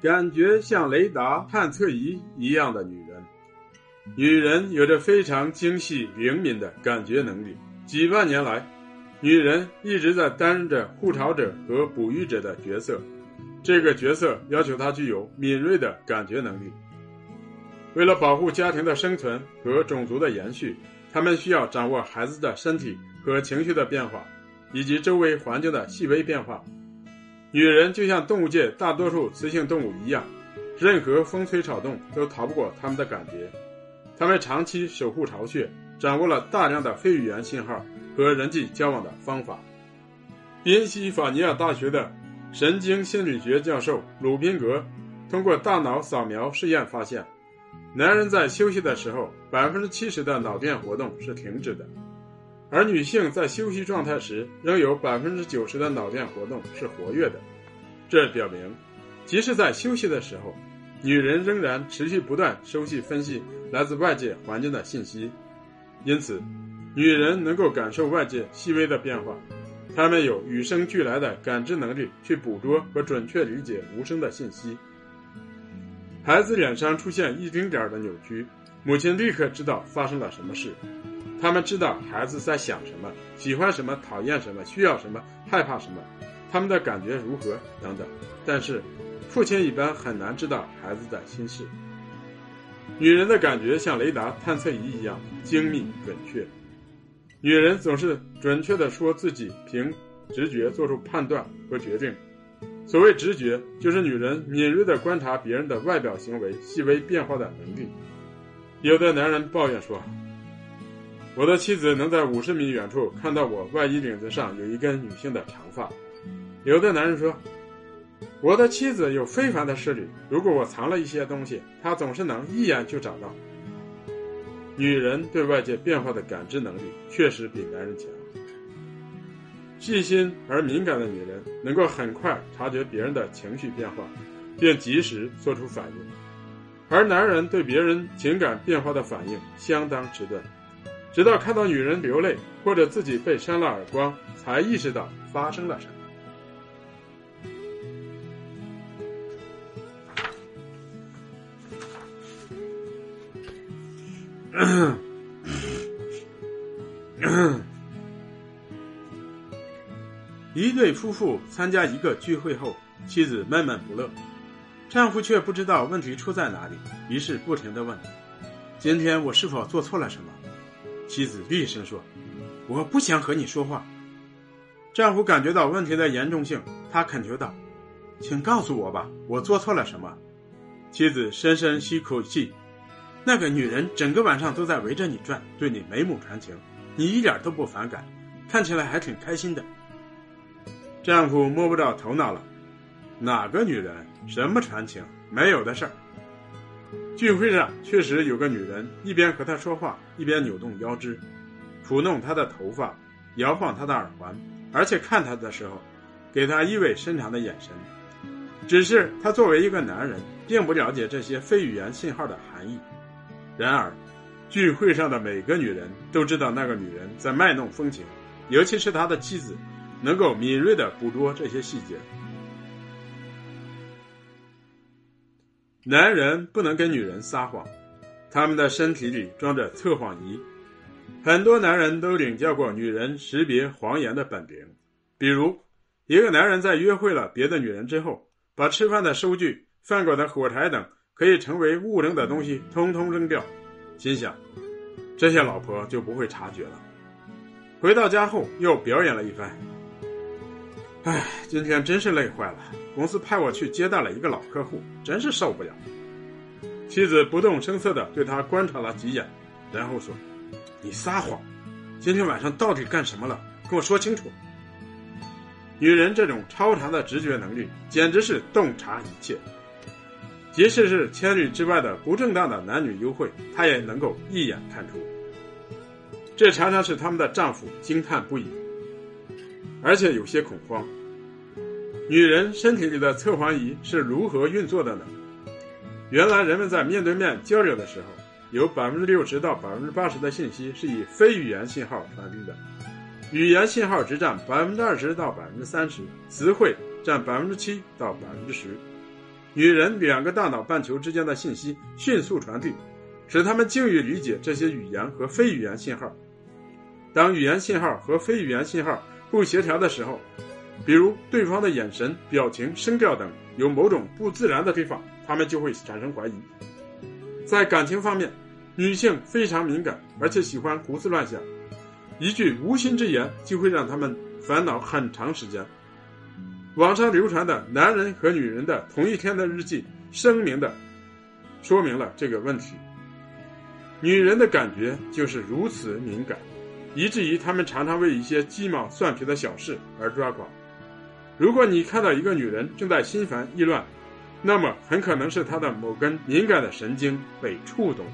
感觉像雷达探测仪一样的女人。女人有着非常精细灵敏的感觉能力。几万年来，女人一直在担任着护巢者和哺育者的角色。这个角色要求她具有敏锐的感觉能力。为了保护家庭的生存和种族的延续，她们需要掌握孩子的身体和情绪的变化，以及周围环境的细微变化。女人就像动物界大多数雌性动物一样，任何风吹草动都逃不过她们的感觉。她们长期守护巢穴，掌握了大量的非语言信号和人际交往的方法。宾夕法尼亚大学的神经心理学教授鲁宾格通过大脑扫描试验发现，男人在休息的时候，百分之七十的脑电活动是停止的。而女性在休息状态时，仍有百分之九十的脑电活动是活跃的。这表明，即使在休息的时候，女人仍然持续不断收集、分析来自外界环境的信息。因此，女人能够感受外界细微的变化，她们有与生俱来的感知能力，去捕捉和准确理解无声的信息。孩子脸上出现一丁点儿的扭曲，母亲立刻知道发生了什么事。他们知道孩子在想什么，喜欢什么，讨厌什么，需要什么，害怕什么，他们的感觉如何等等。但是，父亲一般很难知道孩子的心事。女人的感觉像雷达探测仪一样精密准确。女人总是准确地说自己凭直觉做出判断和决定。所谓直觉，就是女人敏锐地观察别人的外表行为细微变化的能力。有的男人抱怨说。我的妻子能在五十米远处看到我外衣领子上有一根女性的长发。有的男人说，我的妻子有非凡的视力，如果我藏了一些东西，她总是能一眼就找到。女人对外界变化的感知能力确实比男人强。细心而敏感的女人能够很快察觉别人的情绪变化，并及时做出反应，而男人对别人情感变化的反应相当迟钝。直到看到女人流泪，或者自己被扇了耳光，才意识到发生了什么。一对夫妇参加一个聚会后，妻子闷闷不乐，丈夫却不知道问题出在哪里，于是不停的问：“今天我是否做错了什么？”妻子厉声说：“我不想和你说话。”丈夫感觉到问题的严重性，他恳求道：“请告诉我吧，我做错了什么？”妻子深深吸口气：“那个女人整个晚上都在围着你转，对你眉目传情，你一点都不反感，看起来还挺开心的。”丈夫摸不着头脑了：“哪个女人？什么传情？没有的事儿。”聚会上确实有个女人，一边和他说话，一边扭动腰肢，抚弄他的头发，摇晃他的耳环，而且看他的时候，给他意味深长的眼神。只是他作为一个男人，并不了解这些非语言信号的含义。然而，聚会上的每个女人都知道那个女人在卖弄风情，尤其是他的妻子，能够敏锐地捕捉这些细节。男人不能跟女人撒谎，他们的身体里装着测谎仪。很多男人都领教过女人识别谎言的本领。比如，一个男人在约会了别的女人之后，把吃饭的收据、饭馆的火柴等可以成为物证的东西通通扔掉，心想，这些老婆就不会察觉了。回到家后，又表演了一番。唉，今天真是累坏了。公司派我去接待了一个老客户，真是受不了。妻子不动声色地对他观察了几眼，然后说：“你撒谎，今天晚上到底干什么了？跟我说清楚。”女人这种超常的直觉能力，简直是洞察一切，即使是千里之外的不正当的男女幽会，她也能够一眼看出。这常常使他们的丈夫惊叹不已，而且有些恐慌。女人身体里的测谎仪是如何运作的呢？原来人们在面对面交流的时候，有百分之六十到百分之八十的信息是以非语言信号传递的，语言信号只占百分之二十到百分之三十，词汇占百分之七到百分之十。女人两个大脑半球之间的信息迅速传递，使他们精于理解这些语言和非语言信号。当语言信号和非语言信号不协调的时候，比如对方的眼神、表情、声调等有某种不自然的地方，他们就会产生怀疑。在感情方面，女性非常敏感，而且喜欢胡思乱想，一句无心之言就会让他们烦恼很长时间。网上流传的男人和女人的同一天的日记，声明的说明了这个问题。女人的感觉就是如此敏感，以至于她们常常为一些鸡毛蒜皮的小事而抓狂。如果你看到一个女人正在心烦意乱，那么很可能是她的某根敏感的神经被触动。